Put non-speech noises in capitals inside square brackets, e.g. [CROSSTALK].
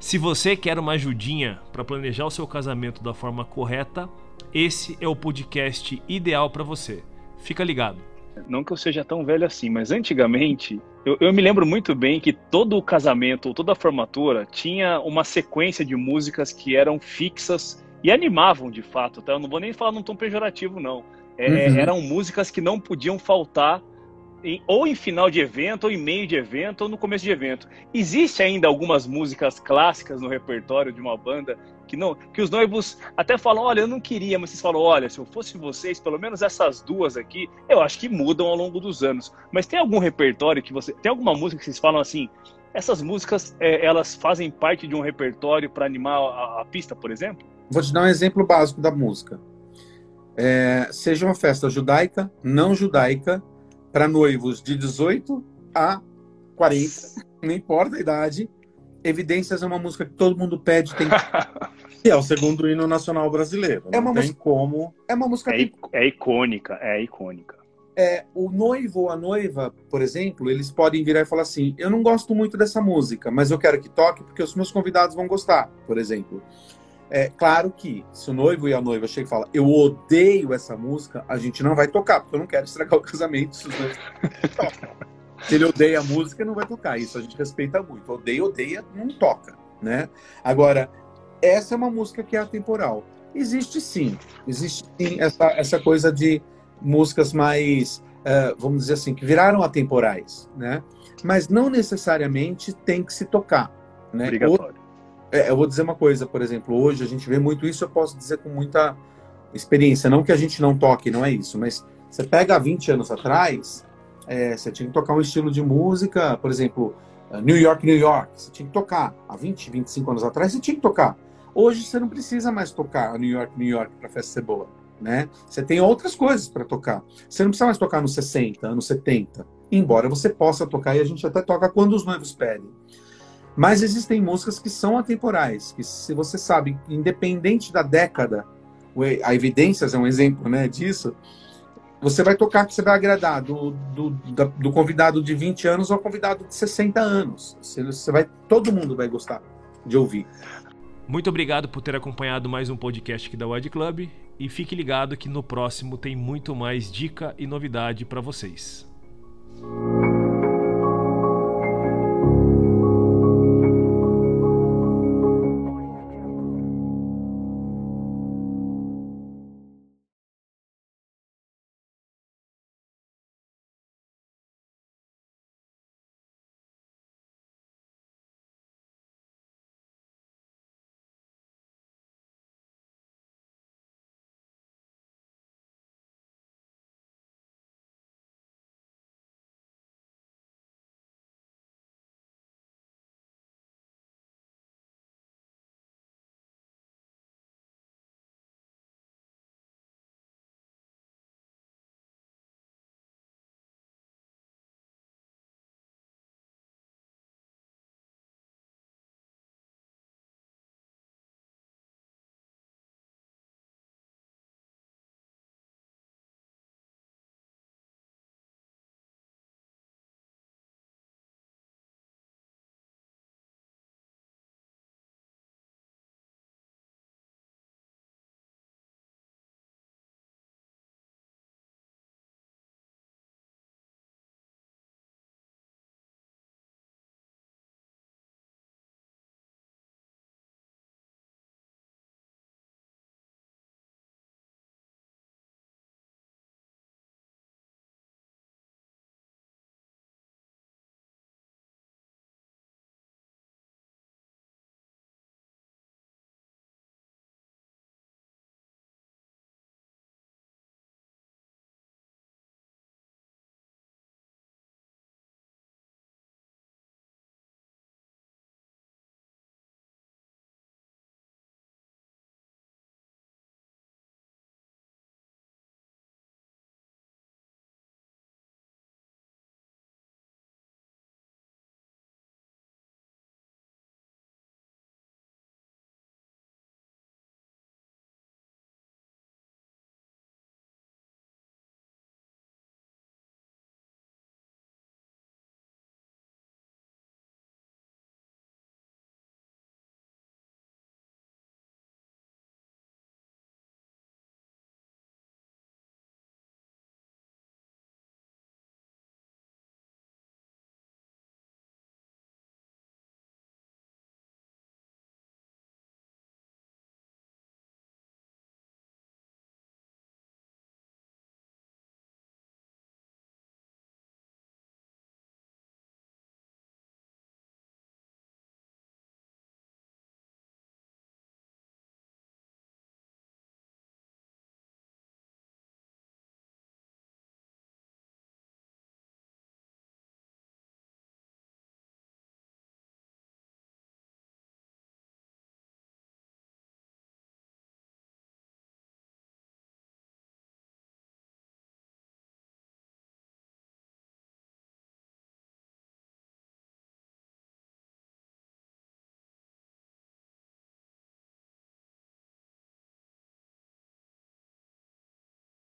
Se você quer uma ajudinha para planejar o seu casamento da forma correta, esse é o podcast ideal para você. Fica ligado. Não que eu seja tão velho assim, mas antigamente eu, eu, me lembro muito bem que todo o casamento, toda a formatura tinha uma sequência de músicas que eram fixas e animavam de fato. Tá? Eu não vou nem falar num tom pejorativo, não. É, uhum. Eram músicas que não podiam faltar em, ou em final de evento, ou em meio de evento, ou no começo de evento. Existe ainda algumas músicas clássicas no repertório de uma banda que não, que os noivos até falam, olha, eu não queria, mas vocês falam, olha, se eu fosse vocês, pelo menos essas duas aqui, eu acho que mudam ao longo dos anos. Mas tem algum repertório que você, tem alguma música que vocês falam assim, essas músicas, é, elas fazem parte de um repertório para animar a, a, pista, por exemplo? Vou te dar um exemplo básico da música. É, seja uma festa judaica, não judaica, para noivos de 18 a 40, [LAUGHS] não importa a idade. Evidências é uma música que todo mundo pede, tem que [LAUGHS] é o segundo hino nacional brasileiro. É uma música como é uma música é, que... é icônica, é icônica. É, o noivo ou a noiva, por exemplo, eles podem virar e falar assim: Eu não gosto muito dessa música, mas eu quero que toque porque os meus convidados vão gostar, por exemplo. É claro que se o noivo e a noiva chegam e falam, eu odeio essa música, a gente não vai tocar, porque eu não quero estragar o casamento se Se ele odeia a música, não vai tocar. Isso a gente respeita muito. Odeia, odeia, não toca, né? Agora, essa é uma música que é atemporal. Existe sim, existe sim essa, essa coisa de músicas mais, uh, vamos dizer assim, que viraram atemporais, né? Mas não necessariamente tem que se tocar, né? Obrigatório. Eu vou dizer uma coisa, por exemplo, hoje a gente vê muito isso, eu posso dizer com muita experiência. Não que a gente não toque, não é isso, mas você pega há 20 anos atrás, é, você tinha que tocar um estilo de música, por exemplo, uh, New York, New York, você tinha que tocar. Há 20, 25 anos atrás, você tinha que tocar. Hoje você não precisa mais tocar New York, New York para festa ser boa. Né? Você tem outras coisas para tocar. Você não precisa mais tocar nos 60, anos 70. Embora você possa tocar e a gente até toca quando os noivos pedem. Mas existem músicas que são atemporais, que se você sabe, independente da década, a Evidências é um exemplo né, disso, você vai tocar que você vai agradar do, do, do convidado de 20 anos ao convidado de 60 anos. Você, você vai, todo mundo vai gostar de ouvir. Muito obrigado por ter acompanhado mais um podcast aqui da Wide Club e fique ligado que no próximo tem muito mais dica e novidade para vocês.